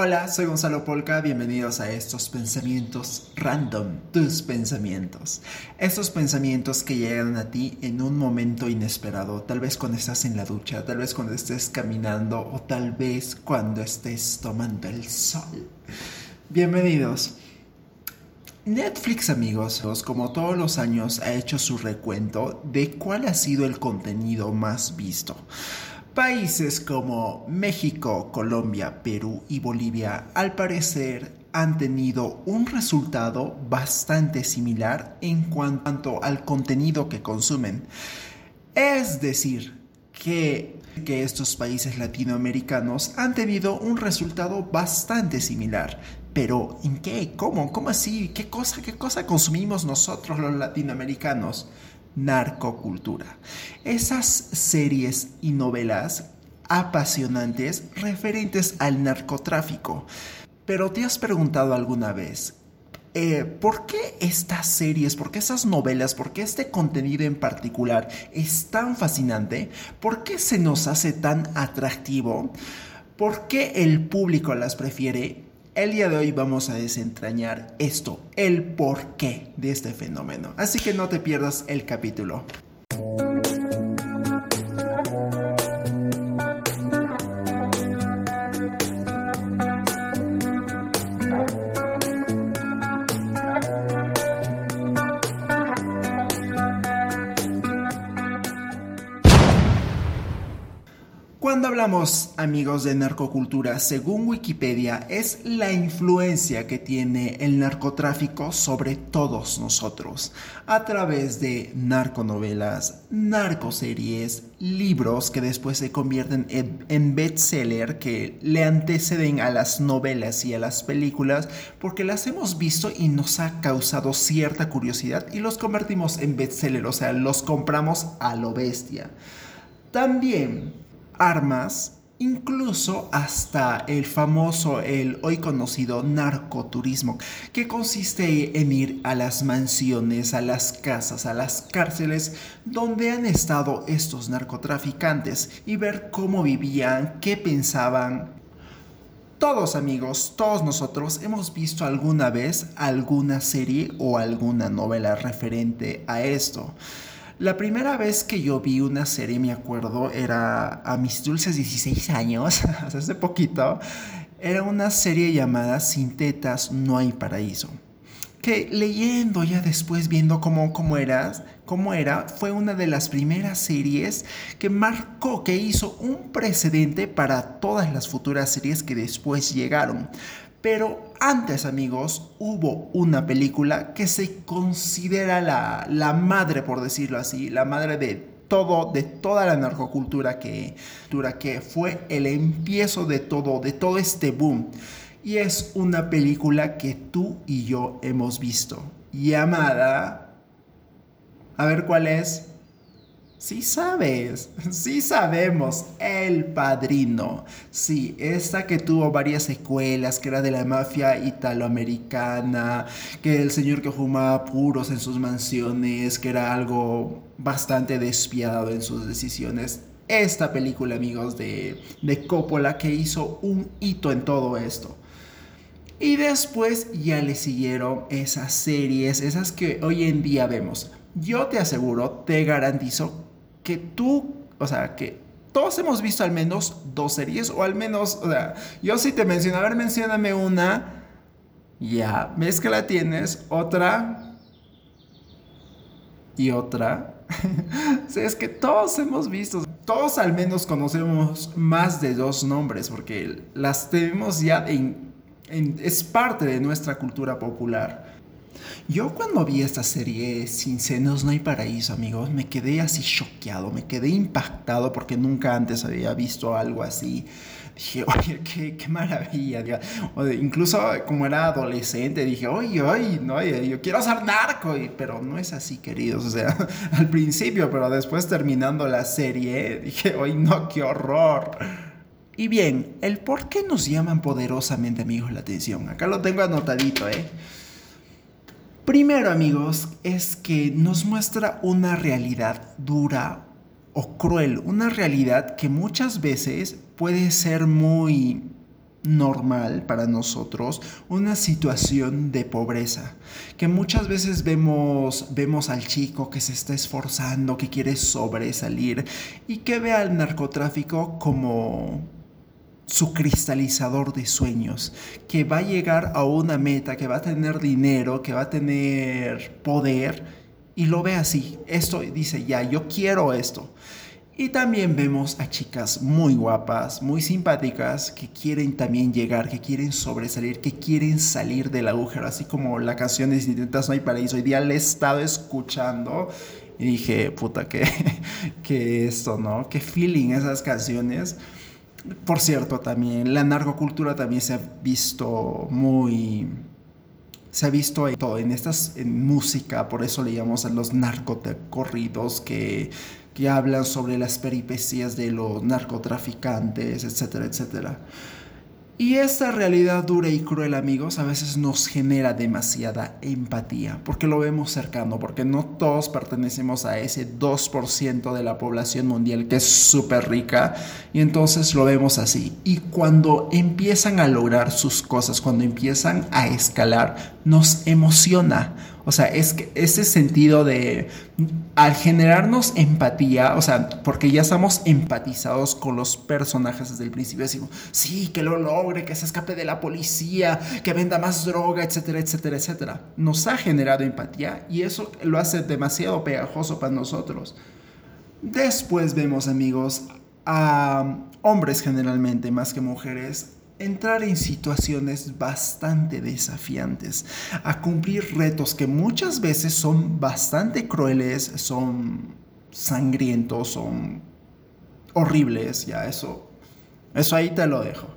Hola, soy Gonzalo Polka, bienvenidos a estos pensamientos random, tus pensamientos. Estos pensamientos que llegan a ti en un momento inesperado, tal vez cuando estás en la ducha, tal vez cuando estés caminando o tal vez cuando estés tomando el sol. Bienvenidos. Netflix amigos, como todos los años ha hecho su recuento de cuál ha sido el contenido más visto. Países como México, Colombia, Perú y Bolivia al parecer han tenido un resultado bastante similar en cuanto al contenido que consumen. Es decir, que, que, estos países latinoamericanos han tenido un resultado bastante similar. Pero ¿en qué? ¿Cómo? ¿Cómo así? ¿Qué cosa, qué cosa consumimos nosotros los latinoamericanos? Narcocultura. Esas series y novelas apasionantes referentes al narcotráfico. Pero ¿te has preguntado alguna vez eh, ¿por qué estas series, por qué esas novelas, por qué este contenido en particular es tan fascinante? ¿Por qué se nos hace tan atractivo? ¿Por qué el público las prefiere? El día de hoy vamos a desentrañar esto, el porqué de este fenómeno. Así que no te pierdas el capítulo. Cuando hablamos, amigos, de narcocultura, según Wikipedia, es la influencia que tiene el narcotráfico sobre todos nosotros, a través de narconovelas, narcoseries, libros que después se convierten en, bestseller, que le anteceden a las novelas y a las películas, porque las hemos visto y nos ha causado cierta curiosidad y los convertimos en bestseller, o sea, los compramos a lo bestia. También armas, incluso hasta el famoso, el hoy conocido narcoturismo, que consiste en ir a las mansiones, a las casas, a las cárceles donde han estado estos narcotraficantes y ver cómo vivían, qué pensaban. Todos amigos, todos nosotros hemos visto alguna vez alguna serie o alguna novela referente a esto. La primera vez que yo vi una serie, me acuerdo, era a mis dulces 16 años, hace poquito, era una serie llamada Sin tetas no hay paraíso. Leyendo ya después, viendo cómo, cómo, era, cómo era, fue una de las primeras series que marcó, que hizo un precedente para todas las futuras series que después llegaron. Pero antes, amigos, hubo una película que se considera la, madre, por decirlo así, la madre de todo, de toda la narcocultura que, que fue el empiezo de todo, de todo este boom. Y es una película que tú y yo hemos visto, llamada... A ver cuál es. Sí sabes, sí sabemos, El Padrino. Sí, esta que tuvo varias secuelas, que era de la mafia italoamericana, que el señor que fumaba puros en sus mansiones, que era algo bastante despiadado en sus decisiones. Esta película, amigos, de, de Coppola, que hizo un hito en todo esto. Y después ya le siguieron esas series, esas que hoy en día vemos. Yo te aseguro, te garantizo que tú, o sea, que todos hemos visto al menos dos series, o al menos, o sea, yo sí te menciono, a ver, mencióname una, ya, ves que la tienes, otra y otra. sí, es que todos hemos visto, todos al menos conocemos más de dos nombres, porque las tenemos ya en, es parte de nuestra cultura popular. Yo cuando vi esta serie Sin senos no hay paraíso, amigos, me quedé así choqueado, me quedé impactado porque nunca antes había visto algo así. Dije, oye, qué, qué maravilla. incluso como era adolescente, dije, oye, oye, no, yo quiero ser narco. pero no es así, queridos. O sea, al principio, pero después terminando la serie, dije, oye, no, qué horror. Y bien, el por qué nos llaman poderosamente, amigos, la atención. Acá lo tengo anotadito, ¿eh? Primero, amigos, es que nos muestra una realidad dura o cruel, una realidad que muchas veces puede ser muy normal para nosotros una situación de pobreza que muchas veces vemos vemos al chico que se está esforzando que quiere sobresalir y que ve al narcotráfico como su cristalizador de sueños, que va a llegar a una meta, que va a tener dinero, que va a tener poder, y lo ve así. Esto dice, ya, yo quiero esto. Y también vemos a chicas muy guapas, muy simpáticas, que quieren también llegar, que quieren sobresalir, que quieren salir del agujero, así como la canción de Intentas No hay paraíso. Hoy día la he estado escuchando y dije, puta, que, que esto, ¿no? Qué feeling esas canciones. Por cierto, también la narcocultura también se ha visto muy se ha visto en todo, en estas en música, por eso le llamamos a los narcocorridos que que hablan sobre las peripecias de los narcotraficantes, etcétera, etcétera. Y esta realidad dura y cruel, amigos, a veces nos genera demasiada empatía, porque lo vemos cercano, porque no todos pertenecemos a ese 2% de la población mundial que es súper rica, y entonces lo vemos así. Y cuando empiezan a lograr sus cosas, cuando empiezan a escalar, nos emociona o sea, es que ese sentido de, al generarnos empatía, o sea, porque ya estamos empatizados con los personajes desde el principio, decimos, sí, que lo logre, que se escape de la policía, que venda más droga, etcétera, etcétera, etcétera. Nos ha generado empatía y eso lo hace demasiado pegajoso para nosotros. Después vemos, amigos, a hombres generalmente más que mujeres entrar en situaciones bastante desafiantes, a cumplir retos que muchas veces son bastante crueles, son sangrientos, son horribles, ya eso, eso ahí te lo dejo.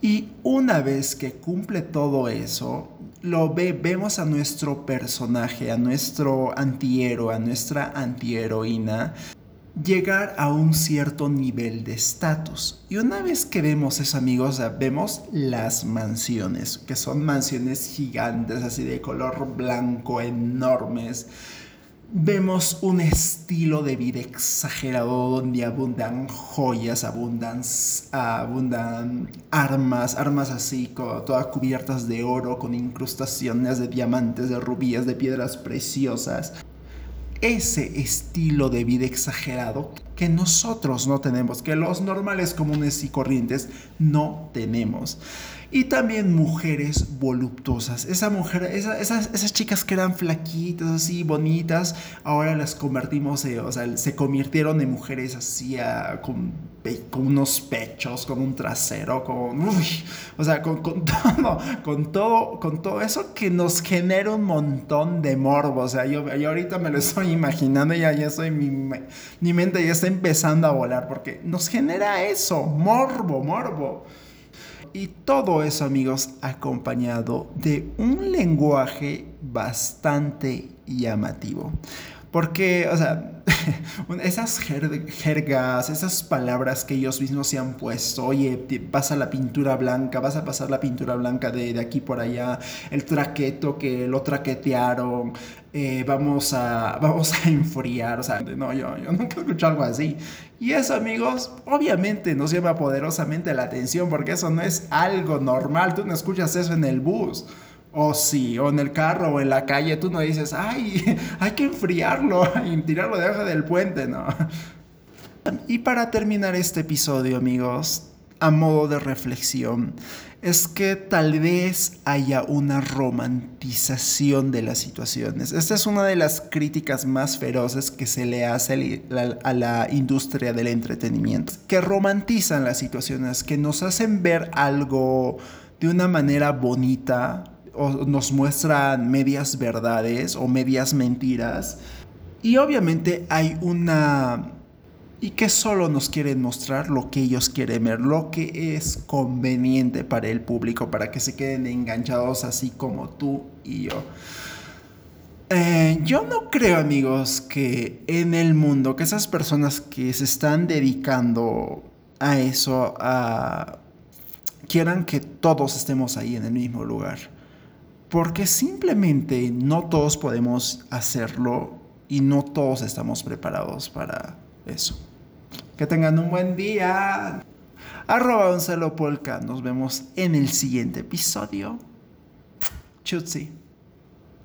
Y una vez que cumple todo eso, lo ve, vemos a nuestro personaje, a nuestro antihéroe, a nuestra antiheroína, llegar a un cierto nivel de estatus. Y una vez que vemos eso, amigos, vemos las mansiones, que son mansiones gigantes, así de color blanco, enormes. Vemos un estilo de vida exagerado donde abundan joyas, abundan, abundan armas, armas así, todas cubiertas de oro, con incrustaciones de diamantes, de rubíes, de piedras preciosas ese estilo de vida exagerado que nosotros no tenemos, que los normales comunes y corrientes no tenemos y también mujeres voluptuosas. Esa mujer, esas, esas, chicas que eran flaquitas, así bonitas, ahora las convertimos, eh, o sea, se convirtieron en mujeres así con, con, unos pechos, con un trasero, con, o sea, con, todo, con todo, con todo eso que nos genera un montón de morbo. O sea, yo, yo ahorita me lo estoy imaginando ya, ya estoy, mi, mi mente ya está empezando a volar porque nos genera eso, morbo, morbo. Y todo eso, amigos, acompañado de un lenguaje bastante llamativo. Porque, o sea, esas jergas, esas palabras que ellos mismos se han puesto, oye, pasa la pintura blanca, vas a pasar la pintura blanca de, de aquí por allá, el traqueto que lo traquetearon, eh, vamos, a, vamos a enfriar, o sea, no, yo, yo nunca he algo así. Y eso, amigos, obviamente nos llama poderosamente la atención porque eso no es algo normal, tú no escuchas eso en el bus. O sí, o en el carro o en la calle, tú no dices, ay, hay que enfriarlo y tirarlo debajo del puente, ¿no? Y para terminar este episodio, amigos, a modo de reflexión, es que tal vez haya una romantización de las situaciones. Esta es una de las críticas más feroces que se le hace a la industria del entretenimiento, que romantizan las situaciones, que nos hacen ver algo de una manera bonita, o nos muestran medias verdades o medias mentiras. Y obviamente hay una... Y que solo nos quieren mostrar lo que ellos quieren ver, lo que es conveniente para el público, para que se queden enganchados así como tú y yo. Eh, yo no creo, amigos, que en el mundo, que esas personas que se están dedicando a eso, a, quieran que todos estemos ahí en el mismo lugar porque simplemente no todos podemos hacerlo y no todos estamos preparados para eso. Que tengan un buen día. Arroba Gonzalo Polka. Nos vemos en el siguiente episodio. Chutzi.